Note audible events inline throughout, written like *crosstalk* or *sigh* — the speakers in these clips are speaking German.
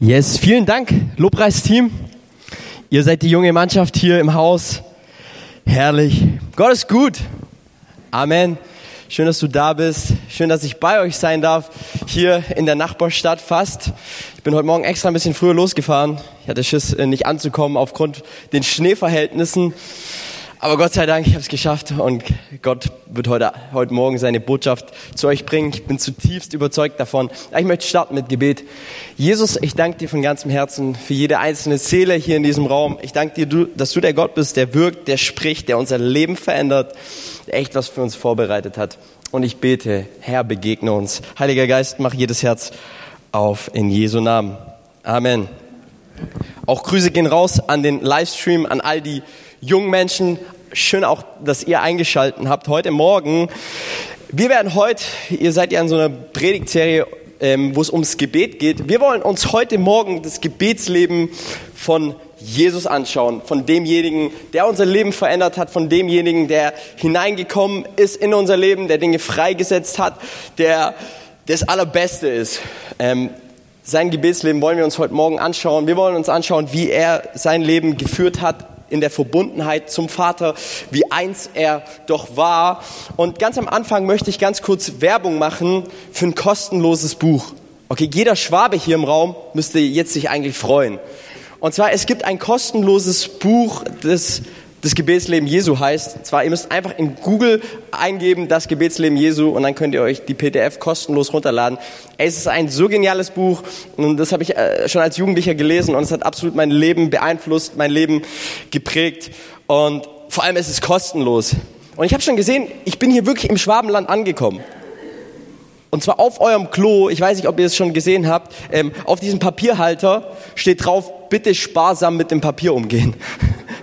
Yes, vielen Dank, Lobpreisteam. Ihr seid die junge Mannschaft hier im Haus. Herrlich. Gott ist gut. Amen. Schön, dass du da bist. Schön, dass ich bei euch sein darf. Hier in der Nachbarstadt fast. Ich bin heute Morgen extra ein bisschen früher losgefahren. Ich hatte Schiss, äh, nicht anzukommen aufgrund den Schneeverhältnissen. Aber Gott sei Dank, ich habe es geschafft und Gott wird heute, heute Morgen seine Botschaft zu euch bringen. Ich bin zutiefst überzeugt davon. Ich möchte starten mit Gebet. Jesus, ich danke dir von ganzem Herzen für jede einzelne Seele hier in diesem Raum. Ich danke dir, dass du der Gott bist, der wirkt, der spricht, der unser Leben verändert, der echt was für uns vorbereitet hat. Und ich bete, Herr, begegne uns. Heiliger Geist, mach jedes Herz auf in Jesu Namen. Amen. Auch Grüße gehen raus an den Livestream, an all die jungen Menschen, schön auch, dass ihr eingeschalten habt heute Morgen. Wir werden heute, ihr seid ja in so einer Predigtserie, ähm, wo es ums Gebet geht. Wir wollen uns heute Morgen das Gebetsleben von Jesus anschauen, von demjenigen, der unser Leben verändert hat, von demjenigen, der hineingekommen ist in unser Leben, der Dinge freigesetzt hat, der das Allerbeste ist. Ähm, sein Gebetsleben wollen wir uns heute Morgen anschauen. Wir wollen uns anschauen, wie er sein Leben geführt hat in der Verbundenheit zum Vater, wie eins er doch war. Und ganz am Anfang möchte ich ganz kurz Werbung machen für ein kostenloses Buch. Okay, jeder Schwabe hier im Raum müsste jetzt sich eigentlich freuen. Und zwar, es gibt ein kostenloses Buch, das das Gebetsleben Jesu heißt. Zwar, ihr müsst einfach in Google eingeben, das Gebetsleben Jesu, und dann könnt ihr euch die PDF kostenlos runterladen. Es ist ein so geniales Buch, und das habe ich äh, schon als Jugendlicher gelesen, und es hat absolut mein Leben beeinflusst, mein Leben geprägt. Und vor allem ist es kostenlos. Und ich habe schon gesehen, ich bin hier wirklich im Schwabenland angekommen. Und zwar auf eurem Klo, ich weiß nicht, ob ihr es schon gesehen habt, ähm, auf diesem Papierhalter steht drauf, bitte sparsam mit dem Papier umgehen. *laughs*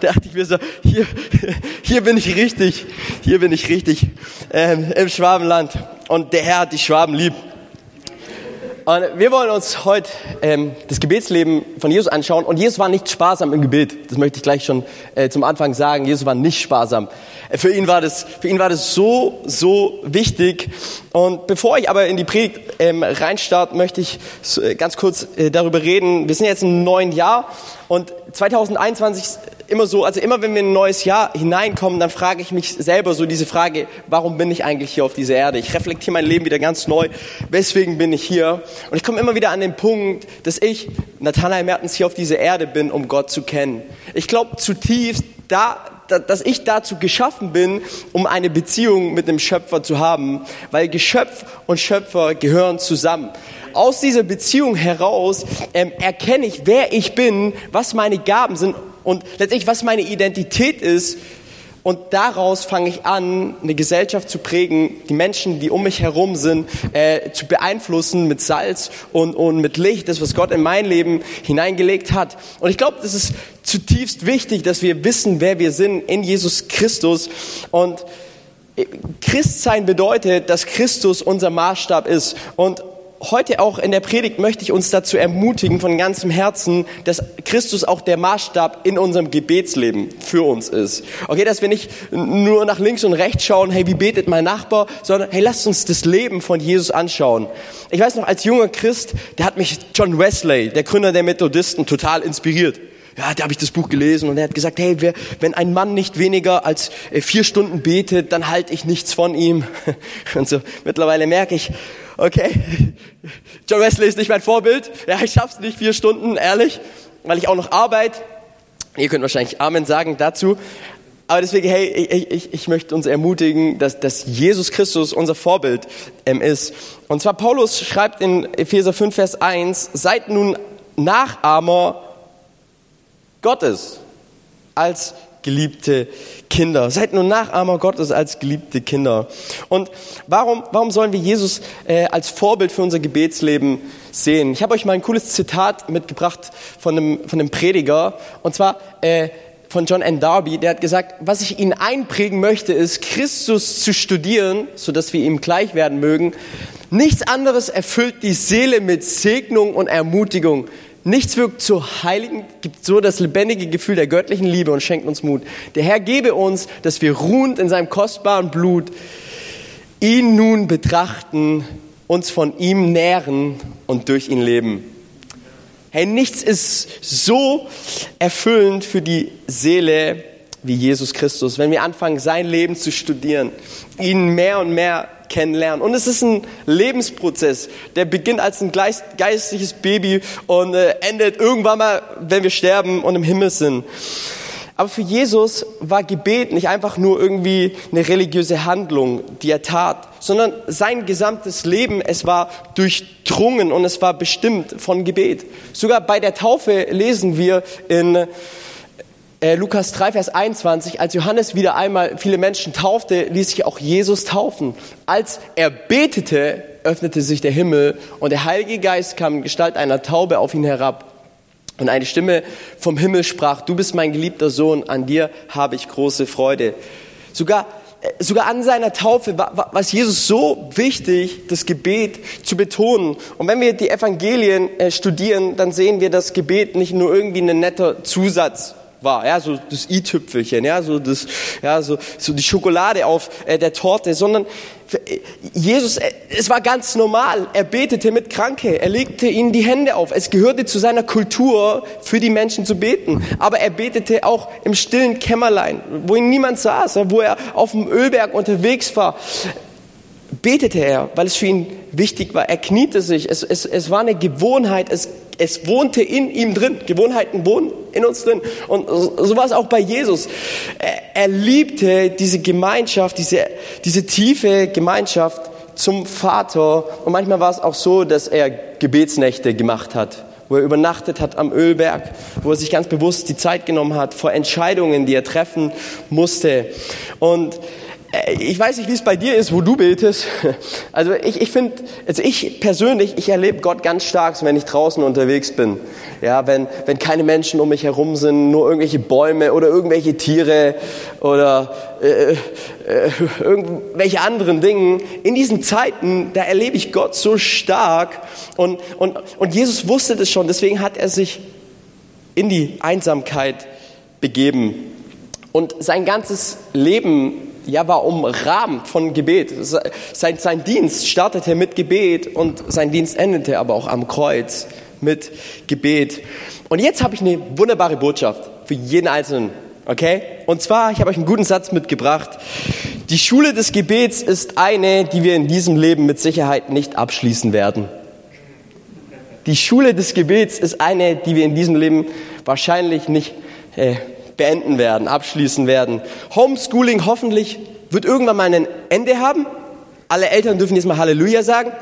da dachte ich mir so, hier, hier bin ich richtig, hier bin ich richtig ähm, im Schwabenland. Und der Herr hat die Schwaben lieb. Und wir wollen uns heute ähm, das Gebetsleben von Jesus anschauen. Und Jesus war nicht sparsam im Gebet. Das möchte ich gleich schon äh, zum Anfang sagen. Jesus war nicht sparsam. Für ihn war das, für ihn war das so, so wichtig. Und bevor ich aber in die Predigt ähm, reinstarte, möchte ich äh, ganz kurz äh, darüber reden. Wir sind jetzt im neuen Jahr und 2021 immer so, also immer wenn wir in ein neues Jahr hineinkommen, dann frage ich mich selber so diese Frage, warum bin ich eigentlich hier auf dieser Erde? Ich reflektiere mein Leben wieder ganz neu. Weswegen bin ich hier? Und ich komme immer wieder an den Punkt, dass ich, Nathanael Mertens, hier auf dieser Erde bin, um Gott zu kennen. Ich glaube zutiefst, da, dass ich dazu geschaffen bin, um eine Beziehung mit dem Schöpfer zu haben, weil Geschöpf und Schöpfer gehören zusammen. Aus dieser Beziehung heraus ähm, erkenne ich, wer ich bin, was meine Gaben sind und letztendlich, was meine Identität ist. Und daraus fange ich an, eine Gesellschaft zu prägen, die Menschen, die um mich herum sind, äh, zu beeinflussen mit Salz und, und mit Licht, das, was Gott in mein Leben hineingelegt hat. Und ich glaube, das ist zutiefst wichtig, dass wir wissen, wer wir sind in Jesus Christus. Und Christsein bedeutet, dass Christus unser Maßstab ist. Und heute auch in der Predigt möchte ich uns dazu ermutigen von ganzem Herzen, dass Christus auch der Maßstab in unserem Gebetsleben für uns ist. Okay, dass wir nicht nur nach links und rechts schauen, hey, wie betet mein Nachbar, sondern hey, lasst uns das Leben von Jesus anschauen. Ich weiß noch, als junger Christ, der hat mich John Wesley, der Gründer der Methodisten, total inspiriert ja, da habe ich das Buch gelesen und er hat gesagt, hey, wer, wenn ein Mann nicht weniger als äh, vier Stunden betet, dann halte ich nichts von ihm. *laughs* Und so mittlerweile merke ich, okay, *laughs* John Wesley ist nicht mein Vorbild. Ja, ich schaff's nicht vier Stunden, ehrlich, weil ich auch noch arbeite. Ihr könnt wahrscheinlich Amen sagen dazu. Aber deswegen, hey, ich, ich, ich möchte uns ermutigen, dass, dass Jesus Christus unser Vorbild ähm, ist. Und zwar Paulus schreibt in Epheser 5, Vers 1, seid nun Nachahmer Gottes als geliebte Kinder. Seid nur Nachahmer Gottes als geliebte Kinder. Und warum, warum sollen wir Jesus äh, als Vorbild für unser Gebetsleben sehen? Ich habe euch mal ein cooles Zitat mitgebracht von einem, von einem Prediger. Und zwar äh, von John N. Darby. Der hat gesagt, was ich Ihnen einprägen möchte, ist, Christus zu studieren, sodass wir ihm gleich werden mögen. Nichts anderes erfüllt die Seele mit Segnung und Ermutigung Nichts wirkt so heiligen, gibt so das lebendige Gefühl der göttlichen Liebe und schenkt uns Mut. Der Herr gebe uns, dass wir ruhend in seinem kostbaren Blut ihn nun betrachten, uns von ihm nähren und durch ihn leben. Hey, nichts ist so erfüllend für die Seele wie Jesus Christus, wenn wir anfangen, sein Leben zu studieren, ihn mehr und mehr kennenlernen. Und es ist ein Lebensprozess, der beginnt als ein geistliches Baby und äh, endet irgendwann mal, wenn wir sterben und im Himmel sind. Aber für Jesus war Gebet nicht einfach nur irgendwie eine religiöse Handlung, die er tat, sondern sein gesamtes Leben, es war durchdrungen und es war bestimmt von Gebet. Sogar bei der Taufe lesen wir in äh, Lukas 3, Vers 21, als Johannes wieder einmal viele Menschen taufte, ließ sich auch Jesus taufen. Als er betete, öffnete sich der Himmel und der Heilige Geist kam in Gestalt einer Taube auf ihn herab. Und eine Stimme vom Himmel sprach, du bist mein geliebter Sohn, an dir habe ich große Freude. Sogar, äh, sogar an seiner Taufe war, war Jesus so wichtig, das Gebet zu betonen. Und wenn wir die Evangelien äh, studieren, dann sehen wir das Gebet nicht nur irgendwie ein netter Zusatz war, ja, so das i-Tüpfelchen, ja, so das, ja, so, so die Schokolade auf äh, der Torte, sondern äh, Jesus, äh, es war ganz normal. Er betete mit Kranke, er legte ihnen die Hände auf. Es gehörte zu seiner Kultur, für die Menschen zu beten. Aber er betete auch im stillen Kämmerlein, wo ihn niemand saß, wo er auf dem Ölberg unterwegs war betete er, weil es für ihn wichtig war. Er kniete sich. Es, es, es war eine Gewohnheit. Es, es wohnte in ihm drin. Gewohnheiten wohnen in uns drin. Und so war es auch bei Jesus. Er, liebte diese Gemeinschaft, diese, diese tiefe Gemeinschaft zum Vater. Und manchmal war es auch so, dass er Gebetsnächte gemacht hat wo er übernachtet hat am Ölberg, wo er sich ganz bewusst die Zeit genommen hat vor Entscheidungen, die er treffen musste. Und ich weiß nicht, wie es bei dir ist, wo du betest. *laughs* Also ich, ich finde, also ich persönlich, ich erlebe Gott ganz stark, wenn ich draußen unterwegs bin. Ja, wenn, wenn keine Menschen um mich herum sind, nur irgendwelche Bäume oder irgendwelche Tiere oder äh, äh, irgendwelche anderen Dinge. In diesen Zeiten, da erlebe ich Gott so stark und, und, und Jesus wusste das schon, deswegen hat er sich in die Einsamkeit begeben. Und sein ganzes Leben ja, war umrahmt von Gebet. Sein, sein Dienst startete mit Gebet und sein Dienst endete aber auch am Kreuz mit Gebet. Und jetzt habe ich eine wunderbare Botschaft für jeden Einzelnen. Okay? Und zwar, ich habe euch einen guten Satz mitgebracht. Die Schule des Gebets ist eine, die wir in diesem Leben mit Sicherheit nicht abschließen werden. Die Schule des Gebets ist eine, die wir in diesem Leben wahrscheinlich nicht äh, beenden werden, abschließen werden. Homeschooling hoffentlich wird irgendwann mal ein Ende haben. Alle Eltern dürfen jetzt mal Halleluja sagen.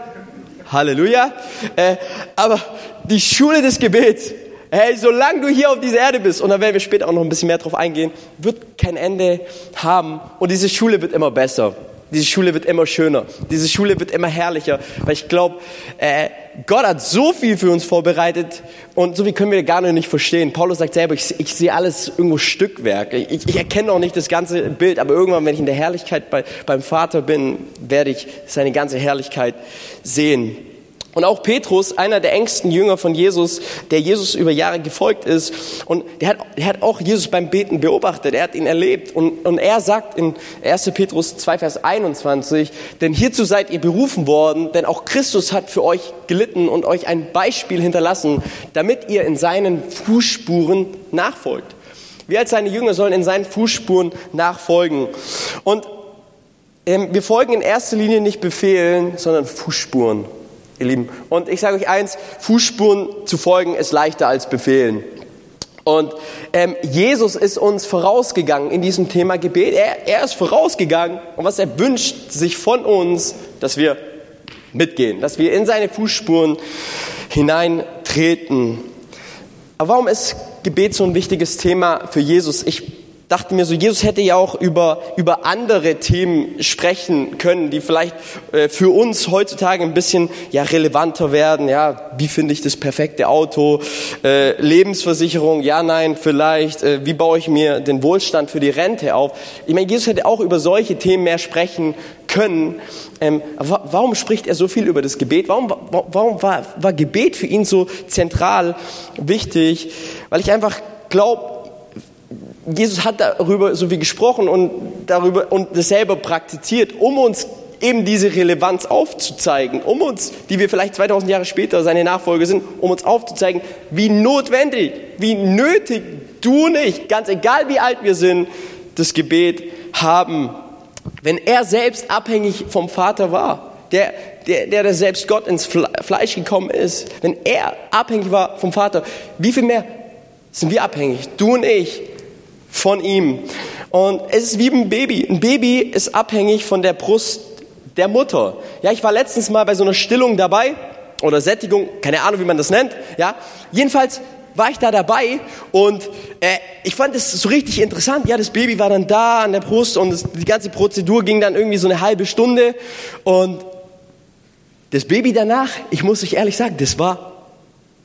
Halleluja. Äh, aber die Schule des Gebets, hey, solange du hier auf dieser Erde bist, und da werden wir später auch noch ein bisschen mehr drauf eingehen, wird kein Ende haben. Und diese Schule wird immer besser. Diese Schule wird immer schöner. Diese Schule wird immer herrlicher, weil ich glaube, äh, Gott hat so viel für uns vorbereitet und so viel können wir gar nicht verstehen. Paulus sagt selber, ich, ich sehe alles irgendwo Stückwerk. Ich, ich erkenne auch nicht das ganze Bild, aber irgendwann, wenn ich in der Herrlichkeit bei, beim Vater bin, werde ich seine ganze Herrlichkeit sehen. Und auch Petrus, einer der engsten Jünger von Jesus, der Jesus über Jahre gefolgt ist, und der hat, der hat auch Jesus beim Beten beobachtet, er hat ihn erlebt. Und, und er sagt in 1. Petrus 2, Vers 21, denn hierzu seid ihr berufen worden, denn auch Christus hat für euch gelitten und euch ein Beispiel hinterlassen, damit ihr in seinen Fußspuren nachfolgt. Wir als seine Jünger sollen in seinen Fußspuren nachfolgen. Und ähm, wir folgen in erster Linie nicht Befehlen, sondern Fußspuren ihr Lieben. Und ich sage euch eins, Fußspuren zu folgen ist leichter als befehlen. Und ähm, Jesus ist uns vorausgegangen in diesem Thema Gebet. Er, er ist vorausgegangen und was er wünscht sich von uns, dass wir mitgehen, dass wir in seine Fußspuren hineintreten. Aber warum ist Gebet so ein wichtiges Thema für Jesus? Ich dachte mir so, Jesus hätte ja auch über, über andere Themen sprechen können, die vielleicht äh, für uns heutzutage ein bisschen ja, relevanter werden. Ja, wie finde ich das perfekte Auto? Äh, Lebensversicherung, ja, nein, vielleicht. Äh, wie baue ich mir den Wohlstand für die Rente auf? Ich meine, Jesus hätte auch über solche Themen mehr sprechen können. Ähm, warum spricht er so viel über das Gebet? Warum, warum war, war Gebet für ihn so zentral wichtig? Weil ich einfach glaube, Jesus hat darüber so wie gesprochen und darüber und das selber praktiziert, um uns eben diese Relevanz aufzuzeigen, um uns, die wir vielleicht 2000 Jahre später seine Nachfolger sind, um uns aufzuzeigen, wie notwendig, wie nötig du und ich, ganz egal wie alt wir sind, das Gebet haben. Wenn er selbst abhängig vom Vater war, der, der, der, der selbst Gott ins Fleisch gekommen ist, wenn er abhängig war vom Vater, wie viel mehr sind wir abhängig, du und ich, von ihm. Und es ist wie ein Baby. Ein Baby ist abhängig von der Brust der Mutter. Ja, ich war letztens mal bei so einer Stillung dabei oder Sättigung, keine Ahnung, wie man das nennt. Ja, jedenfalls war ich da dabei und äh, ich fand es so richtig interessant. Ja, das Baby war dann da an der Brust und das, die ganze Prozedur ging dann irgendwie so eine halbe Stunde und das Baby danach, ich muss euch ehrlich sagen, das war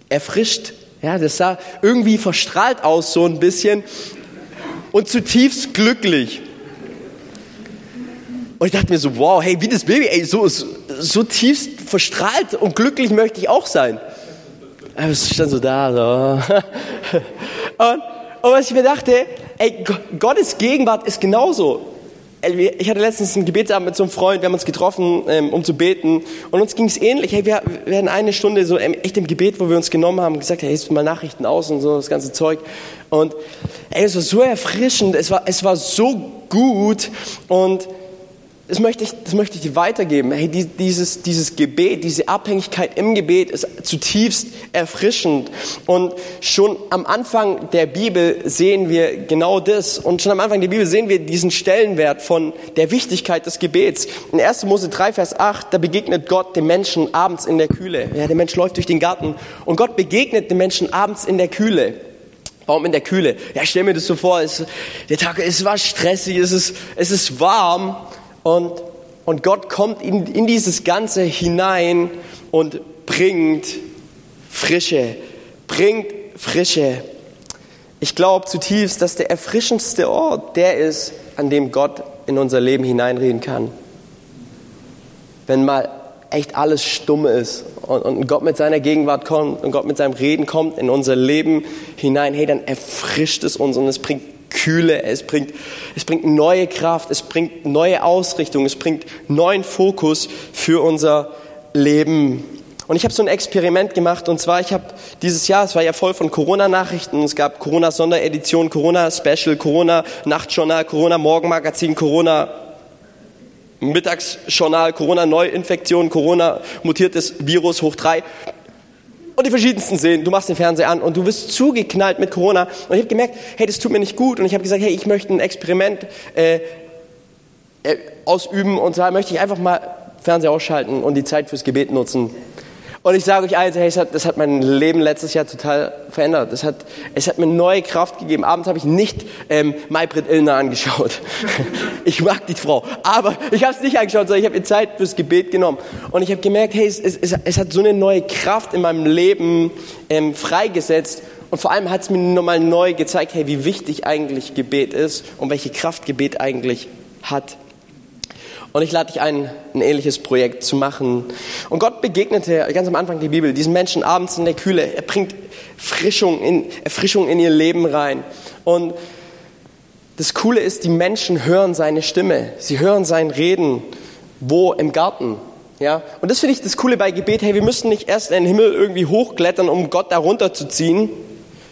erfrischt. Ja, das sah irgendwie verstrahlt aus so ein bisschen und zutiefst glücklich. Und ich dachte mir so, wow, hey, wie das Baby, ey, so, so, so tiefst verstrahlt und glücklich möchte ich auch sein. Aber es stand so da, so. *laughs* Und, und was ich mir dachte, ey, Gottes Gegenwart ist genauso. Ich hatte letztens einen Gebetsabend mit so einem Freund, wir haben uns getroffen, ähm, um zu beten. Und uns ging es ähnlich. Hey, wir, wir hatten eine Stunde so echt im Gebet, wo wir uns genommen haben, gesagt, hey, jetzt mal Nachrichten aus und so, das ganze Zeug. Und ey, es war so erfrischend, es war, es war so gut. Und das möchte ich, das möchte ich dir weitergeben. Hey, dieses, dieses Gebet, diese Abhängigkeit im Gebet ist zutiefst erfrischend. Und schon am Anfang der Bibel sehen wir genau das. Und schon am Anfang der Bibel sehen wir diesen Stellenwert von der Wichtigkeit des Gebets. In 1. Mose 3, Vers 8, da begegnet Gott dem Menschen abends in der Kühle. Ja, der Mensch läuft durch den Garten und Gott begegnet dem Menschen abends in der Kühle. Warum in der Kühle? Ja, stell mir das so vor, es, der Tag, es war stressig, es ist, es ist warm. Und, und Gott kommt in, in dieses Ganze hinein und bringt Frische, bringt Frische. Ich glaube zutiefst, dass der erfrischendste Ort der ist, an dem Gott in unser Leben hineinreden kann. Wenn mal echt alles stumm ist und, und Gott mit seiner Gegenwart kommt und Gott mit seinem Reden kommt in unser Leben hinein, hey, dann erfrischt es uns und es bringt Kühle, es bringt, es bringt neue Kraft, es bringt neue Ausrichtung, es bringt neuen Fokus für unser Leben. Und ich habe so ein Experiment gemacht und zwar, ich habe dieses Jahr, es war ja voll von Corona-Nachrichten, es gab Corona-Sonderedition, Corona-Special, Corona-Nachtjournal, Corona-Morgenmagazin, Corona Mittagsjournal, Corona-Neuinfektion, Corona-mutiertes Virus hoch drei und die verschiedensten sehen. Du machst den Fernseher an und du wirst zugeknallt mit Corona. Und ich habe gemerkt, hey, das tut mir nicht gut. Und ich habe gesagt, hey, ich möchte ein Experiment äh, äh, ausüben. Und zwar möchte ich einfach mal Fernseher ausschalten und die Zeit fürs Gebet nutzen. Und ich sage euch eins, hey, hat, das hat mein Leben letztes Jahr total verändert. Das hat, es hat mir neue Kraft gegeben. Abends habe ich nicht ähm, Maybrit Illner angeschaut. *laughs* ich mag die Frau. Aber ich habe es nicht angeschaut, sondern ich habe ihr Zeit fürs Gebet genommen. Und ich habe gemerkt, hey, es, es, es, hat so eine neue Kraft in meinem Leben ähm, freigesetzt. Und vor allem hat es mir nochmal neu gezeigt, hey, wie wichtig eigentlich Gebet ist und welche Kraft Gebet eigentlich hat. Und ich lade dich ein, ein ähnliches Projekt zu machen. Und Gott begegnete ganz am Anfang der Bibel diesen Menschen abends in der Kühle. Er bringt Frischung in, Erfrischung in ihr Leben rein. Und das Coole ist, die Menschen hören seine Stimme. Sie hören sein Reden. Wo? Im Garten. Ja? Und das finde ich das Coole bei Gebet. Hey, wir müssen nicht erst in den Himmel irgendwie hochklettern, um Gott zu ziehen,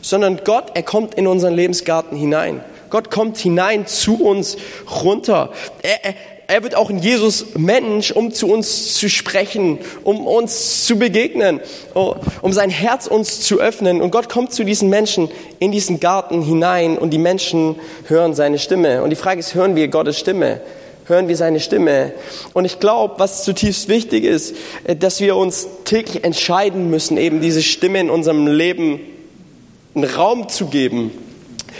sondern Gott, er kommt in unseren Lebensgarten hinein. Gott kommt hinein zu uns runter. Er, er, er wird auch in Jesus Mensch, um zu uns zu sprechen, um uns zu begegnen, oh, um sein Herz uns zu öffnen. Und Gott kommt zu diesen Menschen in diesen Garten hinein und die Menschen hören seine Stimme. Und die Frage ist, hören wir Gottes Stimme? Hören wir seine Stimme? Und ich glaube, was zutiefst wichtig ist, äh, dass wir uns täglich entscheiden müssen, eben diese Stimme in unserem Leben einen Raum zu geben.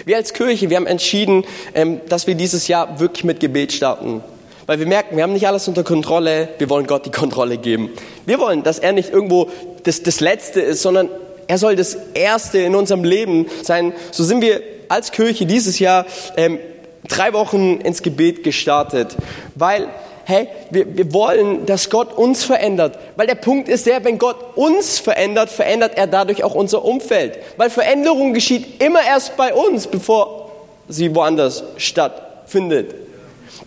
Wir als Kirche, wir haben entschieden, ähm, dass wir dieses Jahr wirklich mit Gebet starten. Weil wir merken, wir haben nicht alles unter Kontrolle, wir wollen Gott die Kontrolle geben. Wir wollen, dass er nicht irgendwo das, das Letzte ist, sondern er soll das Erste in unserem Leben sein. So sind wir als Kirche dieses Jahr ähm, drei Wochen ins Gebet gestartet, weil hey, wir, wir wollen, dass Gott uns verändert. Weil der Punkt ist der, wenn Gott uns verändert, verändert er dadurch auch unser Umfeld. Weil Veränderung geschieht immer erst bei uns, bevor sie woanders stattfindet.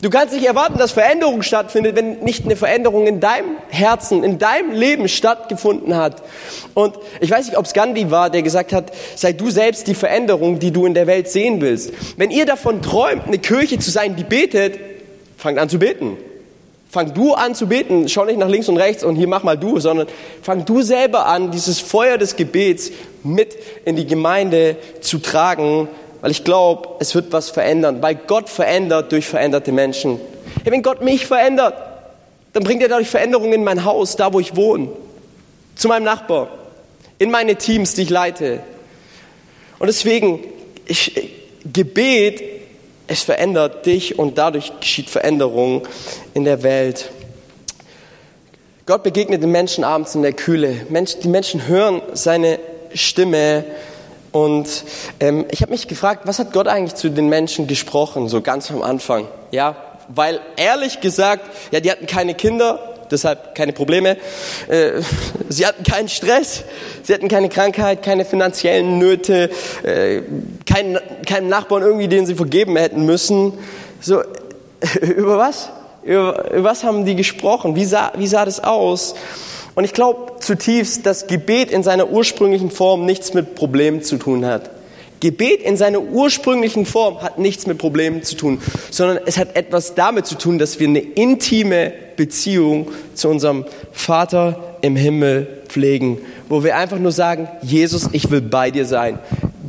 Du kannst nicht erwarten, dass Veränderung stattfindet, wenn nicht eine Veränderung in deinem Herzen, in deinem Leben stattgefunden hat. Und ich weiß nicht, ob es Gandhi war, der gesagt hat, sei du selbst die Veränderung, die du in der Welt sehen willst. Wenn ihr davon träumt, eine Kirche zu sein, die betet, fangt an zu beten. Fang du an zu beten. Schau nicht nach links und rechts und hier mach mal du, sondern fang du selber an, dieses Feuer des Gebets mit in die Gemeinde zu tragen, weil ich glaube, es wird was verändern, weil Gott verändert durch veränderte Menschen. Hey, wenn Gott mich verändert, dann bringt er dadurch Veränderungen in mein Haus, da wo ich wohne, zu meinem Nachbar, in meine Teams, die ich leite. Und deswegen, ich, Gebet es verändert dich und dadurch geschieht Veränderung in der Welt. Gott begegnet den Menschen abends in der Kühle. Die Menschen hören seine Stimme und ähm, ich habe mich gefragt, was hat Gott eigentlich zu den Menschen gesprochen, so ganz am Anfang? Ja, weil ehrlich gesagt, ja, die hatten keine Kinder, deshalb keine Probleme. Äh, sie hatten keinen Stress, sie hatten keine Krankheit, keine finanziellen Nöte, äh, keinen, keinen Nachbarn irgendwie, den sie vergeben hätten müssen. So, *laughs* über was? Über, über was haben die gesprochen? Wie sah, wie sah das aus? Und ich glaube zutiefst, dass Gebet in seiner ursprünglichen Form nichts mit Problemen zu tun hat. Gebet in seiner ursprünglichen Form hat nichts mit Problemen zu tun, sondern es hat etwas damit zu tun, dass wir eine intime Beziehung zu unserem Vater im Himmel pflegen, wo wir einfach nur sagen, Jesus, ich will bei dir sein.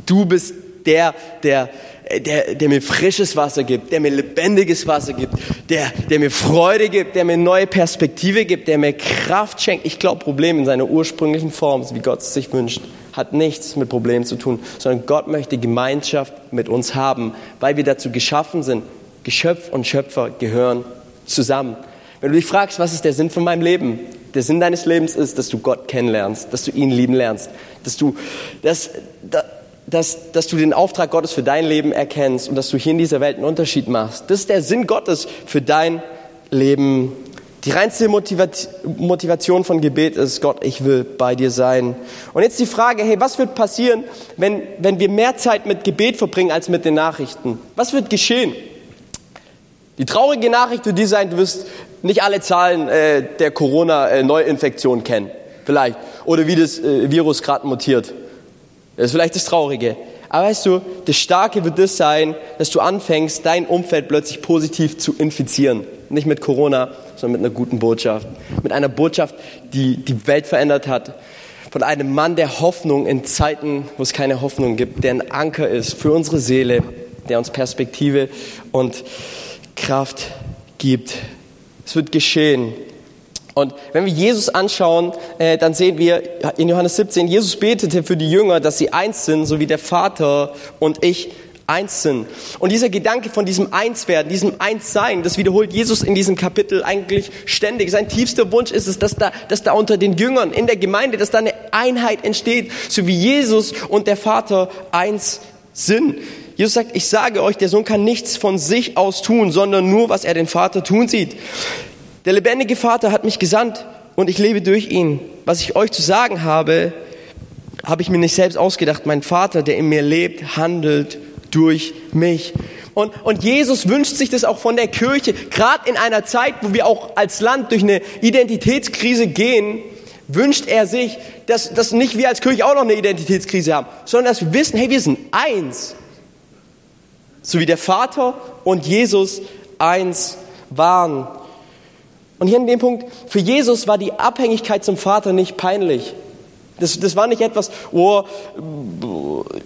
Du bist der, der, der, der mir frisches Wasser gibt, der mir lebendiges Wasser gibt, der, der mir Freude gibt, der mir neue Perspektive gibt, der mir Kraft schenkt. Ich glaube, Problem in seiner ursprünglichen Form, wie Gott es sich wünscht, hat nichts mit Problemen zu tun, sondern Gott möchte Gemeinschaft mit uns haben, weil wir dazu geschaffen sind. Geschöpf und Schöpfer gehören zusammen. Wenn du dich fragst, was ist der Sinn von meinem Leben? Der Sinn deines Lebens ist, dass du Gott kennenlernst, dass du ihn lieben lernst, dass du, dass, dass, dass du den Auftrag Gottes für dein Leben erkennst und dass du hier in dieser Welt einen Unterschied machst. Das ist der Sinn Gottes für dein Leben die reinste Motivation von Gebet ist, Gott, ich will bei dir sein. Und jetzt die Frage, hey, was wird passieren, wenn, wenn wir mehr Zeit mit Gebet verbringen als mit den Nachrichten? Was wird geschehen? Die traurige Nachricht wird die sein, du wirst nicht alle Zahlen äh, der Corona-Neuinfektion kennen, vielleicht. Oder wie das äh, Virus gerade mutiert. Das ist vielleicht das Traurige. Aber weißt du, das Starke wird das sein, dass du anfängst, dein Umfeld plötzlich positiv zu infizieren. Nicht mit Corona, sondern mit einer guten Botschaft. Mit einer Botschaft, die die Welt verändert hat. Von einem Mann der Hoffnung in Zeiten, wo es keine Hoffnung gibt, der ein Anker ist für unsere Seele, der uns Perspektive und Kraft gibt. Es wird geschehen. Und wenn wir Jesus anschauen, äh, dann sehen wir in Johannes 17, Jesus betete für die Jünger, dass sie eins sind, so wie der Vater und ich eins sind. Und dieser Gedanke von diesem Einswerden, diesem Einssein, das wiederholt Jesus in diesem Kapitel eigentlich ständig. Sein tiefster Wunsch ist es, dass da, dass da unter den Jüngern in der Gemeinde, dass da eine Einheit entsteht, so wie Jesus und der Vater eins sind. Jesus sagt, ich sage euch, der Sohn kann nichts von sich aus tun, sondern nur, was er den Vater tun sieht. Der lebendige Vater hat mich gesandt und ich lebe durch ihn. Was ich euch zu sagen habe, habe ich mir nicht selbst ausgedacht. Mein Vater, der in mir lebt, handelt durch mich. Und, und Jesus wünscht sich das auch von der Kirche, gerade in einer Zeit, wo wir auch als Land durch eine Identitätskrise gehen, wünscht er sich, dass, dass nicht wir als Kirche auch noch eine Identitätskrise haben, sondern dass wir wissen, hey, wir sind eins. So wie der Vater und Jesus eins waren. Und hier in dem Punkt, für Jesus war die Abhängigkeit zum Vater nicht peinlich. Das, das war nicht etwas, wo,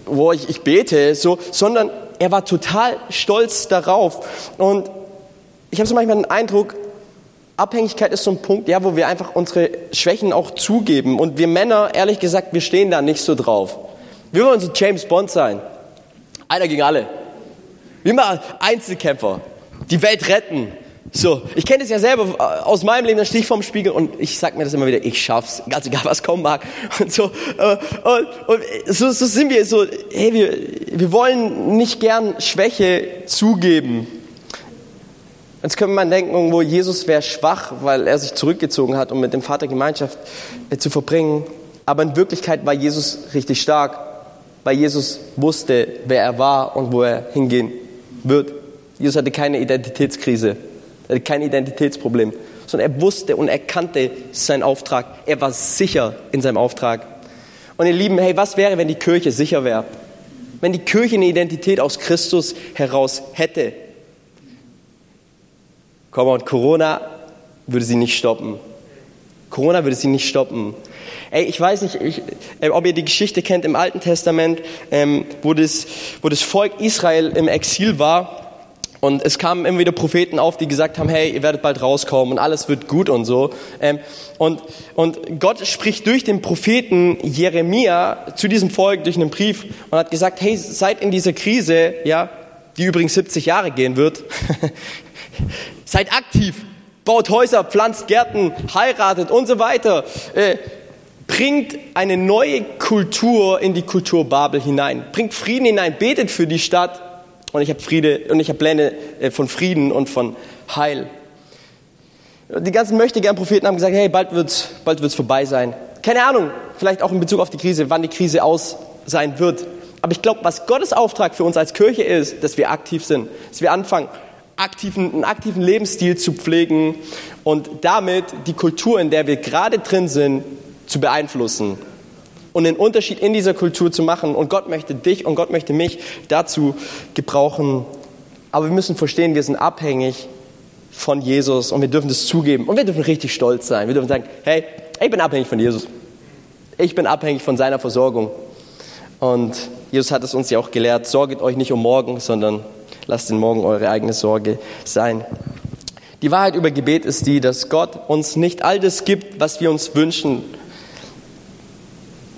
wo ich, ich bete, so, sondern er war total stolz darauf. Und ich habe so manchmal den Eindruck, Abhängigkeit ist so ein Punkt, ja, wo wir einfach unsere Schwächen auch zugeben. Und wir Männer, ehrlich gesagt, wir stehen da nicht so drauf. Wir wollen so James Bond sein. Einer gegen alle. Wir machen Einzelkämpfer. Die Welt retten. So, ich kenne das ja selber äh, aus meinem Leben, da stehe ich vorm Spiegel und ich sag mir das immer wieder, ich schaff's, ganz egal was kommen mag. *laughs* Und so, äh, und, und so, so sind wir, so, hey, wir, wir wollen nicht gern Schwäche zugeben. Jetzt könnte man denken, irgendwo, Jesus wäre schwach, weil er sich zurückgezogen hat, um mit dem Vater Gemeinschaft äh, zu verbringen. Aber in Wirklichkeit war Jesus richtig stark, weil Jesus wusste, wer er war und wo er hingehen wird. Jesus hatte keine Identitätskrise, kein Identitätsproblem, sondern er wusste und erkannte seinen Auftrag. Er war sicher in seinem Auftrag. Und ihr Lieben, hey, was wäre, wenn die Kirche sicher wäre? Wenn die Kirche eine Identität aus Christus heraus hätte? Komm on, Corona würde sie nicht stoppen. Corona würde sie nicht stoppen. Ey, ich weiß nicht, ich, äh, ob ihr die Geschichte kennt im Alten Testament, ähm, wo, das, wo das Volk Israel im Exil war. Und es kamen immer wieder Propheten auf, die gesagt haben, hey, ihr werdet bald rauskommen und alles wird gut und so. Ähm, und, und Gott spricht durch den Propheten Jeremia zu diesem Volk durch einen Brief und hat gesagt, hey, seid in dieser Krise, ja, die übrigens 70 Jahre gehen wird, *laughs* seid aktiv, baut Häuser, pflanzt Gärten, heiratet und so weiter. Äh, bringt eine neue Kultur in die Kultur Babel hinein. Bringt Frieden hinein, betet für die Stadt und ich habe Friede und ich habe Pläne äh, von Frieden und von Heil. Die ganzen möchtegern Propheten haben gesagt, hey, bald wird's, bald wird's vorbei sein. Keine Ahnung, vielleicht auch in Bezug auf die Krise, wann die Krise aus sein wird. Aber ich glaube, was Gottes Auftrag für uns als Kirche ist, dass wir aktiv sind, dass wir anfangen, aktiven, einen aktiven Lebensstil zu pflegen und damit die Kultur, in der wir gerade drin sind, zu beeinflussen und einen Unterschied in dieser Kultur zu machen. Und Gott möchte dich und Gott möchte mich dazu gebrauchen. Aber wir müssen verstehen, wir sind abhängig von Jesus und wir dürfen das zugeben. Und wir dürfen richtig stolz sein. Wir dürfen sagen, hey, ich bin abhängig von Jesus. Ich bin abhängig von seiner Versorgung. Und Jesus hat es uns ja auch gelehrt, sorget euch nicht um morgen, sondern lasst den Morgen eure eigene Sorge sein. Die Wahrheit über Gebet ist die, dass Gott uns nicht all das gibt, was wir uns wünschen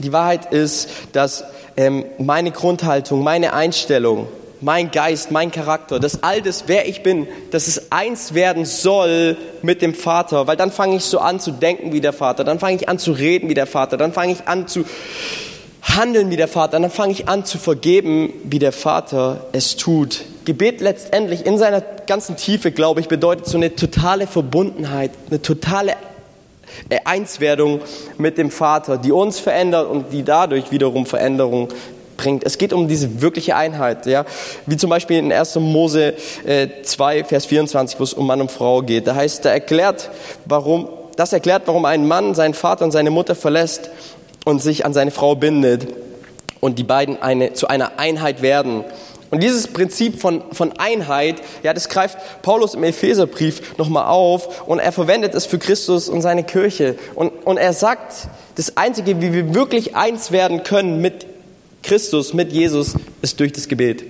die Wahrheit ist, dass ähm, meine Grundhaltung, meine Einstellung, mein Geist, mein Charakter, dass all das, wer ich bin, dass es eins werden soll mit dem Vater, weil dann fange ich so an zu denken wie der Vater, dann fange ich an zu reden wie der Vater, dann fange ich an zu handeln wie der Vater, dann fange ich an zu vergeben, wie der Vater es tut. Gebet letztendlich in seiner ganzen Tiefe, glaube ich, bedeutet so eine totale Verbundenheit, eine totale Einswerdung mit dem Vater, die uns verändert und die dadurch wiederum Veränderung bringt. Es geht um diese wirkliche Einheit, ja, wie zum Beispiel in 1. Mose 2, äh, Vers 24, wo es um Mann und Frau geht. Da heißt, da erklärt, warum, das erklärt, warum ein Mann seinen Vater und seine Mutter verlässt und sich an seine Frau bindet und die beiden eine, zu einer Einheit werden. Und dieses Prinzip von, von Einheit, ja, das greift Paulus im Epheserbrief nochmal auf und er verwendet es für Christus und seine Kirche. Und, und er sagt, das Einzige, wie wir wirklich eins werden können mit Christus, mit Jesus, ist durch das Gebet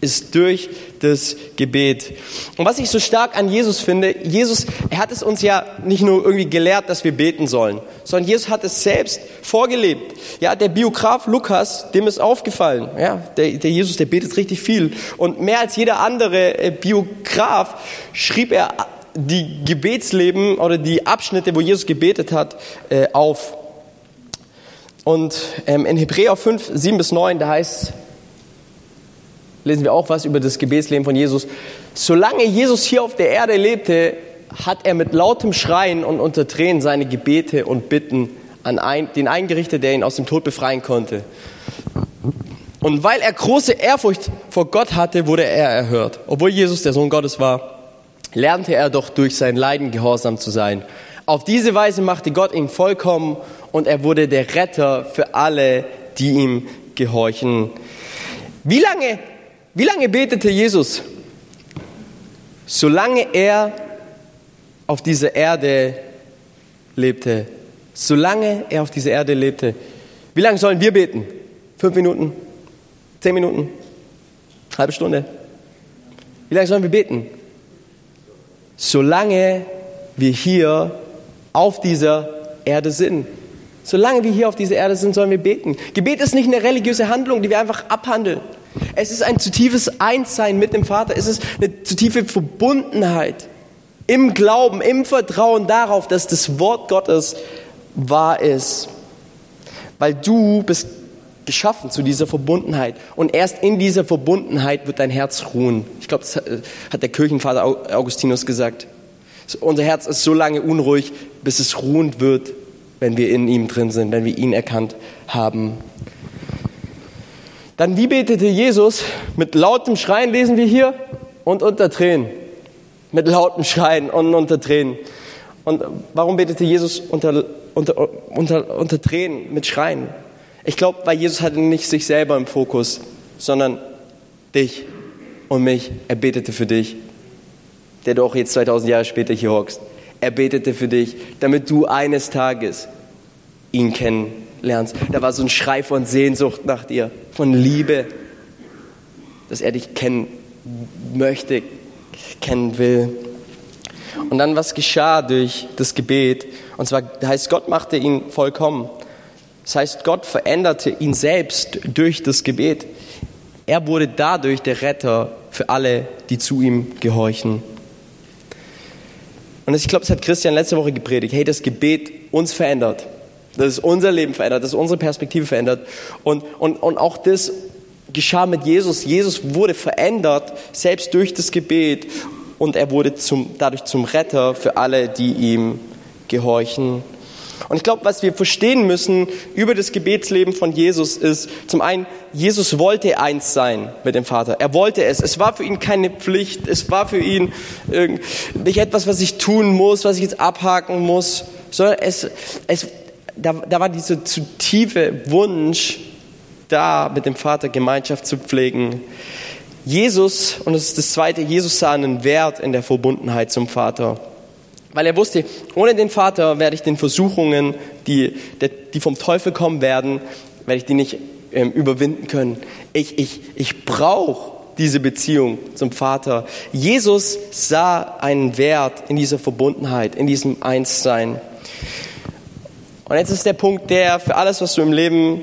ist durch das Gebet. Und was ich so stark an Jesus finde, Jesus, er hat es uns ja nicht nur irgendwie gelehrt, dass wir beten sollen, sondern Jesus hat es selbst vorgelebt. Ja, der Biograf Lukas, dem ist aufgefallen, ja, der, der Jesus, der betet richtig viel. Und mehr als jeder andere äh, Biograf schrieb er die Gebetsleben oder die Abschnitte, wo Jesus gebetet hat, äh, auf. Und ähm, in Hebräer 5, 7 bis 9, da heißt lesen wir auch was über das Gebetsleben von Jesus. Solange Jesus hier auf der Erde lebte, hat er mit lautem Schreien und unter Tränen seine Gebete und Bitten an ein, den eingerichtet, der ihn aus dem Tod befreien konnte. Und weil er große Ehrfurcht vor Gott hatte, wurde er erhört. Obwohl Jesus der Sohn Gottes war, lernte er doch durch sein Leiden gehorsam zu sein. Auf diese Weise machte Gott ihn vollkommen und er wurde der Retter für alle, die ihm gehorchen. Wie lange wie lange betete Jesus? Solange er auf dieser Erde lebte. Solange er auf dieser Erde lebte. Wie lange sollen wir beten? Fünf Minuten? Zehn Minuten? Halbe Stunde? Wie lange sollen wir beten? Solange wir hier auf dieser Erde sind. Solange wir hier auf dieser Erde sind, sollen wir beten. Gebet ist nicht eine religiöse Handlung, die wir einfach abhandeln. Es ist ein zutiefes Einssein mit dem Vater. Es ist eine zutiefe Verbundenheit im Glauben, im Vertrauen darauf, dass das Wort Gottes wahr ist. Weil du bist geschaffen zu dieser Verbundenheit. Und erst in dieser Verbundenheit wird dein Herz ruhen. Ich glaube, das hat der Kirchenvater Augustinus gesagt. Unser Herz ist so lange unruhig, bis es ruhend wird wenn wir in ihm drin sind, wenn wir ihn erkannt haben. Dann wie betete Jesus? Mit lautem Schreien lesen wir hier und unter Tränen. Mit lautem Schreien und unter Tränen. Und warum betete Jesus unter, unter, unter, unter Tränen mit Schreien? Ich glaube, weil Jesus hatte nicht sich selber im Fokus, sondern dich und mich. Er betete für dich, der du auch jetzt 2000 Jahre später hier hockst. Er betete für dich, damit du eines Tages ihn kennenlernst. Da war so ein Schrei von Sehnsucht nach dir, von Liebe, dass er dich kennen möchte, kennen will. Und dann, was geschah durch das Gebet? Und zwar heißt, Gott machte ihn vollkommen. Das heißt, Gott veränderte ihn selbst durch das Gebet. Er wurde dadurch der Retter für alle, die zu ihm gehorchen. Und ich glaube, das hat Christian letzte Woche gepredigt. Hey, das Gebet uns verändert. Das ist unser Leben verändert, das ist unsere Perspektive verändert. Und, und, und auch das geschah mit Jesus. Jesus wurde verändert, selbst durch das Gebet. Und er wurde zum, dadurch zum Retter für alle, die ihm gehorchen. Und ich glaube, was wir verstehen müssen über das Gebetsleben von Jesus ist, zum einen, Jesus wollte eins sein mit dem Vater. Er wollte es. Es war für ihn keine Pflicht. Es war für ihn nicht etwas, was ich tun muss, was ich jetzt abhaken muss, sondern es, es, da, da war dieser zu tiefe Wunsch, da mit dem Vater Gemeinschaft zu pflegen. Jesus, und das ist das Zweite, Jesus sah einen Wert in der Verbundenheit zum Vater. Weil er wusste, ohne den Vater werde ich den Versuchungen, die, die vom Teufel kommen werden, werde ich die nicht ähm, überwinden können. Ich, ich, ich brauche diese Beziehung zum Vater. Jesus sah einen Wert in dieser Verbundenheit, in diesem Einssein. Und jetzt ist der Punkt, der für alles, was du im Leben,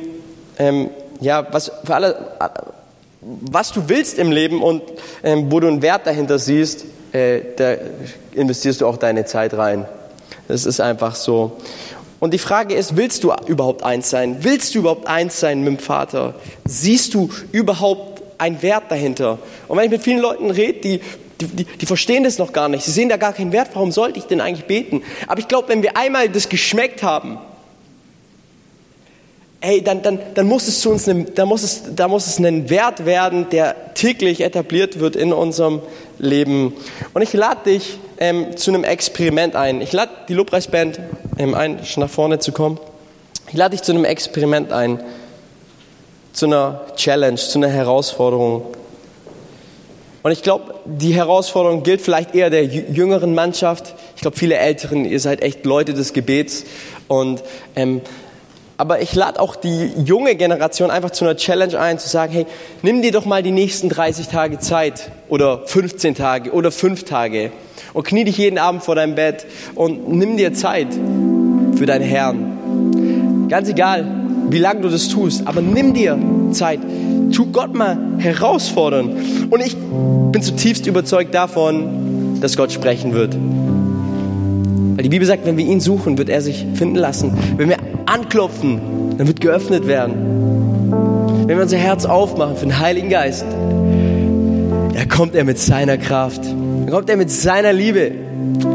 ähm, ja, was für alle, was du willst im Leben und ähm, wo du einen Wert dahinter siehst, äh, da investierst du auch deine Zeit rein. Das ist einfach so. Und die Frage ist, willst du überhaupt eins sein? Willst du überhaupt eins sein mit dem Vater? Siehst du überhaupt einen Wert dahinter? Und wenn ich mit vielen Leuten rede, die, die, die verstehen das noch gar nicht. Sie sehen da gar keinen Wert. Warum sollte ich denn eigentlich beten? Aber ich glaube, wenn wir einmal das geschmeckt haben, hey, dann, dann, dann muss es zu uns, da muss es, da muss es ein Wert werden, der täglich etabliert wird in unserem Leben. Und ich lade dich ähm, zu einem Experiment ein. Ich lade die Lobpreisband ähm, ein, nach vorne zu kommen. Ich lade dich zu einem Experiment ein, zu einer Challenge, zu einer Herausforderung. Und ich glaube, die Herausforderung gilt vielleicht eher der jüngeren Mannschaft. Ich glaube, viele Älteren, ihr seid echt Leute des Gebets. Und ähm, aber ich lade auch die junge Generation einfach zu einer Challenge ein, zu sagen, hey, nimm dir doch mal die nächsten 30 Tage Zeit oder 15 Tage oder 5 Tage und knie dich jeden Abend vor deinem Bett und nimm dir Zeit für deinen Herrn. Ganz egal, wie lange du das tust, aber nimm dir Zeit. Tu Gott mal herausfordern. Und ich bin zutiefst überzeugt davon, dass Gott sprechen wird. Weil die Bibel sagt, wenn wir ihn suchen, wird er sich finden lassen. Wenn wir anklopfen, dann wird geöffnet werden. Wenn wir unser Herz aufmachen für den Heiligen Geist, da kommt er mit seiner Kraft, dann kommt er mit seiner Liebe,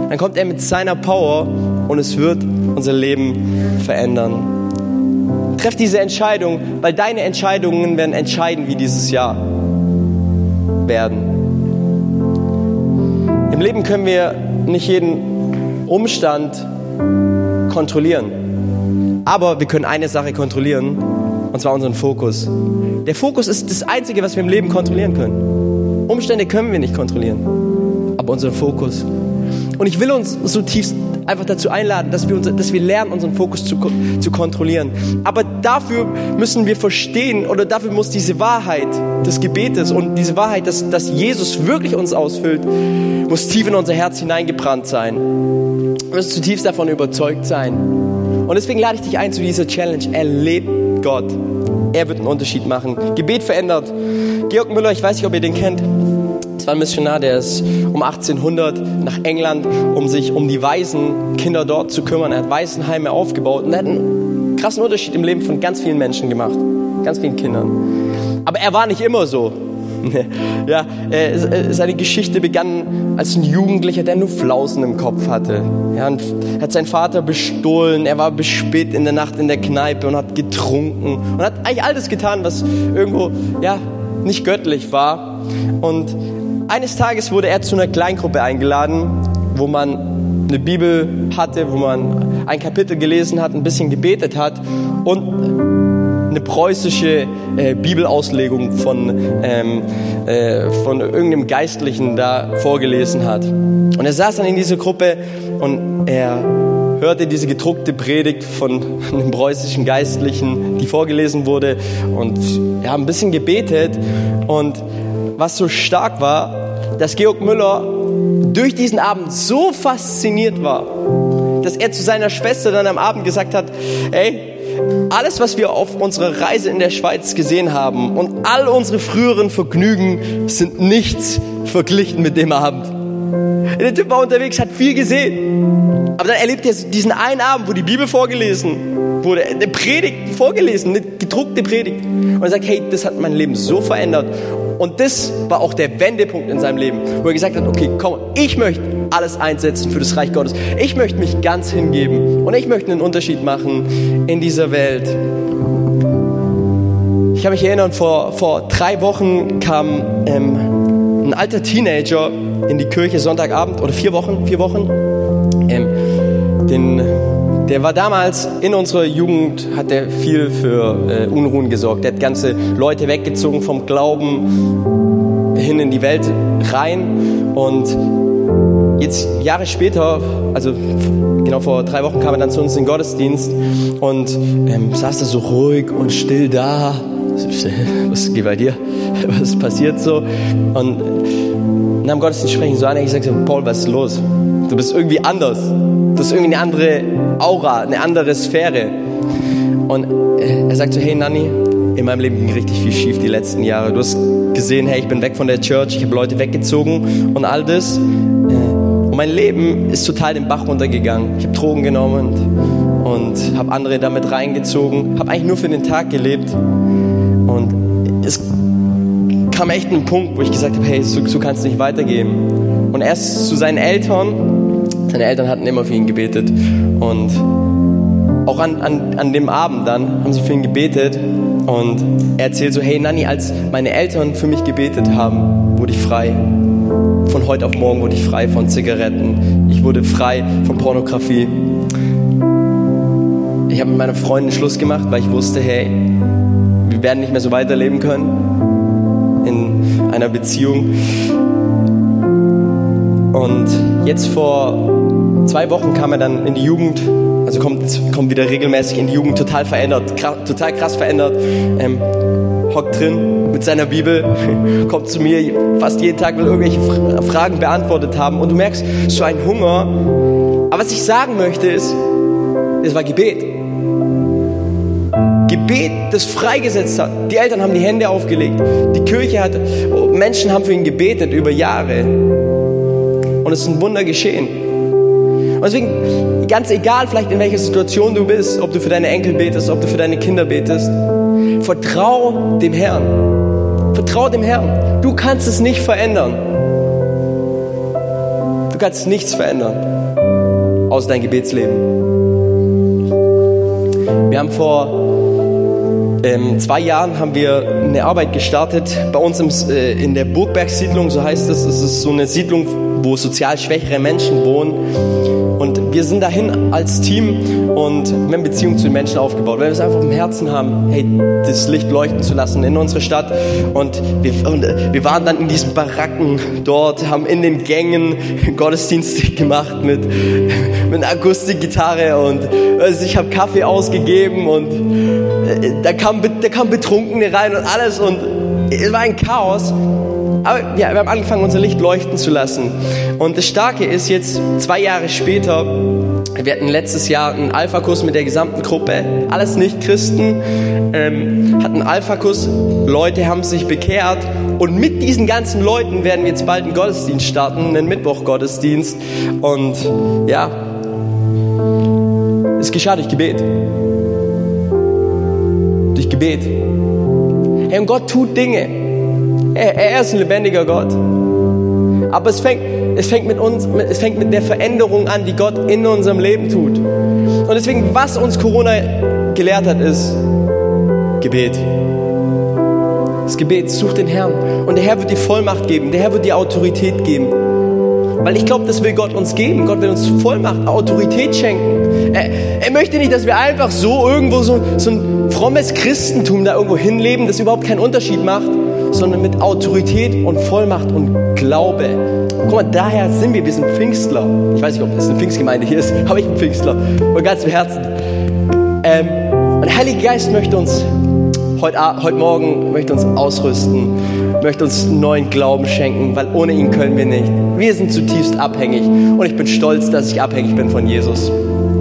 dann kommt er mit seiner Power und es wird unser Leben verändern. Treff diese Entscheidung, weil deine Entscheidungen werden entscheiden, wie dieses Jahr werden. Im Leben können wir nicht jeden Umstand kontrollieren. Aber wir können eine Sache kontrollieren, und zwar unseren Fokus. Der Fokus ist das Einzige, was wir im Leben kontrollieren können. Umstände können wir nicht kontrollieren, aber unseren Fokus. Und ich will uns so tief einfach dazu einladen, dass wir, uns, dass wir lernen, unseren Fokus zu, zu kontrollieren. Aber dafür müssen wir verstehen oder dafür muss diese Wahrheit des Gebetes und diese Wahrheit, dass, dass Jesus wirklich uns ausfüllt, muss tief in unser Herz hineingebrannt sein. Wir müssen zutiefst davon überzeugt sein. Und deswegen lade ich dich ein zu dieser Challenge. Erlebt Gott. Er wird einen Unterschied machen. Gebet verändert. Georg Müller, ich weiß nicht, ob ihr den kennt. Das war ein Missionar, der ist um 1800 nach England, um sich um die Waisenkinder dort zu kümmern. Er hat Waisenheime aufgebaut und er hat einen krassen Unterschied im Leben von ganz vielen Menschen gemacht. Ganz vielen Kindern. Aber er war nicht immer so. *laughs* ja, äh, seine Geschichte begann als ein Jugendlicher, der nur Flausen im Kopf hatte. Ja, und hat seinen Vater bestohlen, er war bis spät in der Nacht in der Kneipe und hat getrunken und hat eigentlich alles getan, was irgendwo ja, nicht göttlich war. Und eines Tages wurde er zu einer Kleingruppe eingeladen, wo man eine Bibel hatte, wo man ein Kapitel gelesen hat, ein bisschen gebetet hat und eine preußische äh, Bibelauslegung von, ähm, äh, von irgendeinem Geistlichen da vorgelesen hat. Und er saß dann in dieser Gruppe und er hörte diese gedruckte Predigt von *laughs* einem preußischen Geistlichen, die vorgelesen wurde und ja, ein bisschen gebetet. Und was so stark war, dass Georg Müller durch diesen Abend so fasziniert war, dass er zu seiner Schwester dann am Abend gesagt hat, ey, alles, was wir auf unserer Reise in der Schweiz gesehen haben und all unsere früheren Vergnügen sind nichts verglichen mit dem Abend. Der Typ war unterwegs, hat viel gesehen. Aber dann erlebt er diesen einen Abend, wo die Bibel vorgelesen wurde, eine Predigt vorgelesen, eine gedruckte Predigt. Und er sagt, hey, das hat mein Leben so verändert. Und das war auch der Wendepunkt in seinem Leben, wo er gesagt hat, okay, komm, ich möchte alles einsetzen für das Reich Gottes. Ich möchte mich ganz hingeben und ich möchte einen Unterschied machen in dieser Welt. Ich kann mich erinnern, vor, vor drei Wochen kam ähm, ein alter Teenager in die Kirche Sonntagabend oder vier Wochen, vier Wochen. Ähm, den, der war damals in unserer Jugend, hat er viel für äh, Unruhen gesorgt. Der hat ganze Leute weggezogen vom Glauben hin in die Welt rein und jetzt Jahre später, also genau vor drei Wochen kam er dann zu uns in den Gottesdienst und ähm, saß da so ruhig und still da. *laughs* Was geht bei dir? *laughs* Was passiert so? Und nach dem Gottesdienst sprechen so an, ich sage so, Paul, was ist los? Du bist irgendwie anders. Du hast irgendwie eine andere Aura, eine andere Sphäre. Und äh, er sagt so, hey Nanni, in meinem Leben ging richtig viel schief die letzten Jahre. Du hast gesehen, hey, ich bin weg von der Church, ich habe Leute weggezogen und all das. Äh, und mein Leben ist total den Bach runtergegangen. Ich habe Drogen genommen und, und habe andere damit reingezogen. Habe eigentlich nur für den Tag gelebt. Und es kam echt ein Punkt, wo ich gesagt habe, hey, so, so kann es nicht weitergehen. Und erst zu seinen Eltern, seine Eltern hatten immer für ihn gebetet. Und auch an, an, an dem Abend dann haben sie für ihn gebetet. Und er erzählt so, hey Nanni, als meine Eltern für mich gebetet haben, wurde ich frei von heute auf morgen wurde ich frei von Zigaretten. Ich wurde frei von Pornografie. Ich habe mit meiner Freundin Schluss gemacht, weil ich wusste, hey, wir werden nicht mehr so weiterleben können in einer Beziehung. Und jetzt vor zwei Wochen kam er dann in die Jugend, also kommt, kommt wieder regelmäßig in die Jugend, total verändert, total krass verändert. Ähm, hockt drin mit seiner Bibel, *laughs* kommt zu mir fast jeden Tag, will irgendwelche Fragen beantwortet haben. Und du merkst so einen Hunger. Aber was ich sagen möchte ist, es war Gebet. Gebet, das freigesetzt hat. Die Eltern haben die Hände aufgelegt. Die Kirche hat, Menschen haben für ihn gebetet über Jahre. Und es ist ein Wunder geschehen. Und deswegen, ganz egal vielleicht in welcher Situation du bist, ob du für deine Enkel betest, ob du für deine Kinder betest, Vertrau dem Herrn. Vertrau dem Herrn. Du kannst es nicht verändern. Du kannst nichts verändern, außer dein Gebetsleben. Wir haben vor ähm, zwei Jahren haben wir eine Arbeit gestartet bei uns im, äh, in der Burgberg-Siedlung, so heißt es. Es ist so eine Siedlung, wo sozial schwächere Menschen wohnen. Und wir sind dahin als Team und wir haben Beziehungen zu den Menschen aufgebaut, weil wir es einfach im Herzen haben, hey, das Licht leuchten zu lassen in unsere Stadt. Und wir, und wir waren dann in diesen Baracken dort, haben in den Gängen *laughs* Gottesdienste gemacht mit, *laughs* mit Akustikgitarre und also ich habe Kaffee ausgegeben und äh, da kamen da kam Betrunkene rein und alles und es war ein Chaos. Aber ja, wir haben angefangen, unser Licht leuchten zu lassen. Und das Starke ist jetzt, zwei Jahre später, wir hatten letztes Jahr einen Alpha-Kurs mit der gesamten Gruppe, alles Nicht-Christen, ähm, hatten Alpha-Kurs, Leute haben sich bekehrt und mit diesen ganzen Leuten werden wir jetzt bald einen Gottesdienst starten, einen Mittwoch-Gottesdienst und ja, es geschah durch Gebet. Durch Gebet. Hey, und Gott tut Dinge. Er, er ist ein lebendiger Gott. Aber es fängt, es fängt mit uns, es fängt mit der Veränderung an, die Gott in unserem Leben tut. Und deswegen, was uns Corona gelehrt hat, ist Gebet. das Gebet, such den Herrn. Und der Herr wird dir Vollmacht geben, der Herr wird dir Autorität geben. Weil ich glaube, das will Gott uns geben. Gott will uns Vollmacht, Autorität schenken. Er, er, möchte nicht, dass wir einfach so irgendwo so, so ein frommes Christentum da irgendwo hinleben, das überhaupt keinen Unterschied macht, sondern mit Autorität und Vollmacht und Glaube. Guck mal, daher sind wir, wir sind Pfingstler. Ich weiß nicht, ob das eine Pfingstgemeinde hier ist, *laughs* aber ich bin Pfingstler. Und ganz im Herzen. Ähm, und der Heilige Geist möchte uns heute, heute Morgen möchte uns ausrüsten, möchte uns neuen Glauben schenken, weil ohne ihn können wir nicht. Wir sind zutiefst abhängig und ich bin stolz, dass ich abhängig bin von Jesus.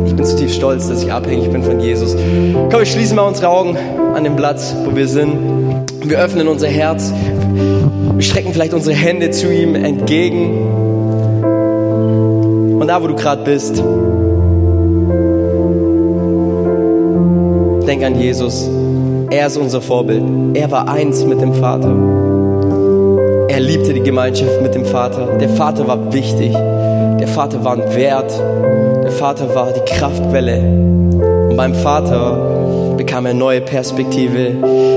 Ich bin zutiefst stolz, dass ich abhängig bin von Jesus. Komm, wir schließen mal unsere Augen an dem Platz, wo wir sind. Wir öffnen unser Herz. Wir strecken vielleicht unsere Hände zu ihm entgegen. Und da, wo du gerade bist, denk an Jesus. Er ist unser Vorbild. Er war eins mit dem Vater. Er liebte die Gemeinschaft mit dem Vater. Der Vater war wichtig. Der Vater war ein Wert. Der Vater war die Kraftquelle. Und beim Vater bekam er neue Perspektive,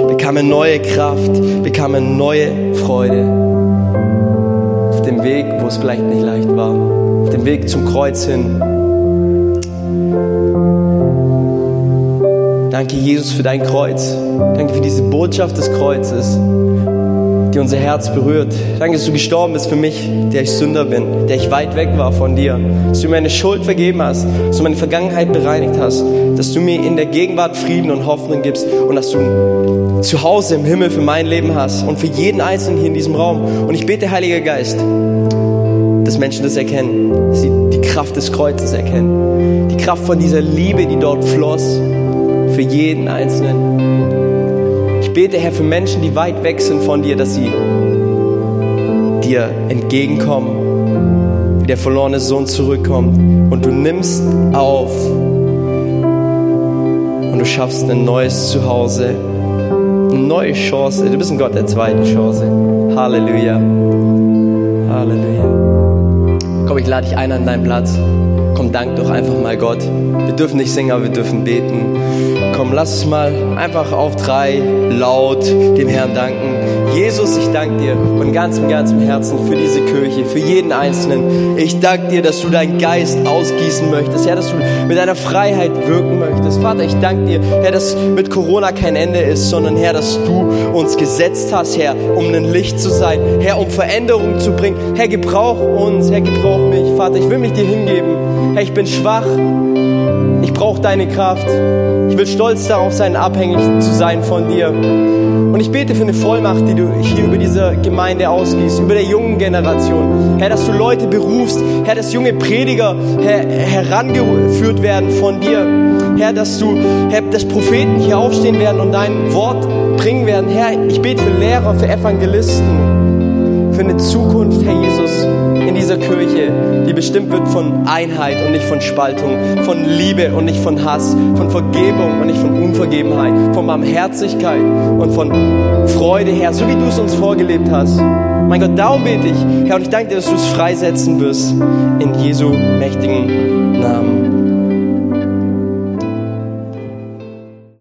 bekam er neue Kraft, bekam er neue Freude. Auf dem Weg, wo es vielleicht nicht leicht war. Auf dem Weg zum Kreuz hin, Danke, Jesus, für dein Kreuz. Danke für diese Botschaft des Kreuzes, die unser Herz berührt. Danke, dass du gestorben bist für mich, der ich Sünder bin, der ich weit weg war von dir. Dass du mir meine Schuld vergeben hast, dass du meine Vergangenheit bereinigt hast, dass du mir in der Gegenwart Frieden und Hoffnung gibst und dass du zu Hause im Himmel für mein Leben hast und für jeden Einzelnen hier in diesem Raum. Und ich bete, Heiliger Geist, dass Menschen das erkennen, dass sie die Kraft des Kreuzes erkennen, die Kraft von dieser Liebe, die dort floss für jeden Einzelnen. Ich bete, Herr, für Menschen, die weit weg sind von dir, dass sie dir entgegenkommen, wie der verlorene Sohn zurückkommt und du nimmst auf und du schaffst ein neues Zuhause, eine neue Chance. Du bist ein Gott der zweiten Chance. Halleluja. Halleluja. Komm, ich lade dich ein an deinen Platz. Komm, dank doch einfach mal Gott. Wir dürfen nicht singen, aber wir dürfen beten. Komm, lass es mal einfach auf drei laut dem Herrn danken. Jesus, ich danke dir von ganzem, ganzem Herzen für diese Kirche, für jeden Einzelnen. Ich danke dir, dass du deinen Geist ausgießen möchtest, Herr, dass du mit deiner Freiheit wirken möchtest. Vater, ich danke dir, Herr, dass mit Corona kein Ende ist, sondern Herr, dass du uns gesetzt hast, Herr, um ein Licht zu sein, Herr, um Veränderung zu bringen. Herr, gebrauch uns, Herr, gebrauch mich. Vater, ich will mich dir hingeben. Herr, ich bin schwach. Ich brauche deine Kraft. Ich will stolz darauf sein, abhängig zu sein von dir. Und ich bete für eine Vollmacht, die du hier über diese Gemeinde ausgießt, über der jungen Generation. Herr, dass du Leute berufst, Herr, dass junge Prediger Herr, herangeführt werden von dir. Herr, dass du, Herr, dass Propheten hier aufstehen werden und dein Wort bringen werden. Herr, ich bete für Lehrer, für Evangelisten, für eine Zukunft, Herr Jesus in dieser Kirche, die bestimmt wird von Einheit und nicht von Spaltung, von Liebe und nicht von Hass, von Vergebung und nicht von Unvergebenheit, von Barmherzigkeit und von Freude, Herr, so wie du es uns vorgelebt hast. Mein Gott, darum bete ich, Herr, und ich danke dir, dass du es freisetzen wirst. In Jesu mächtigen Namen.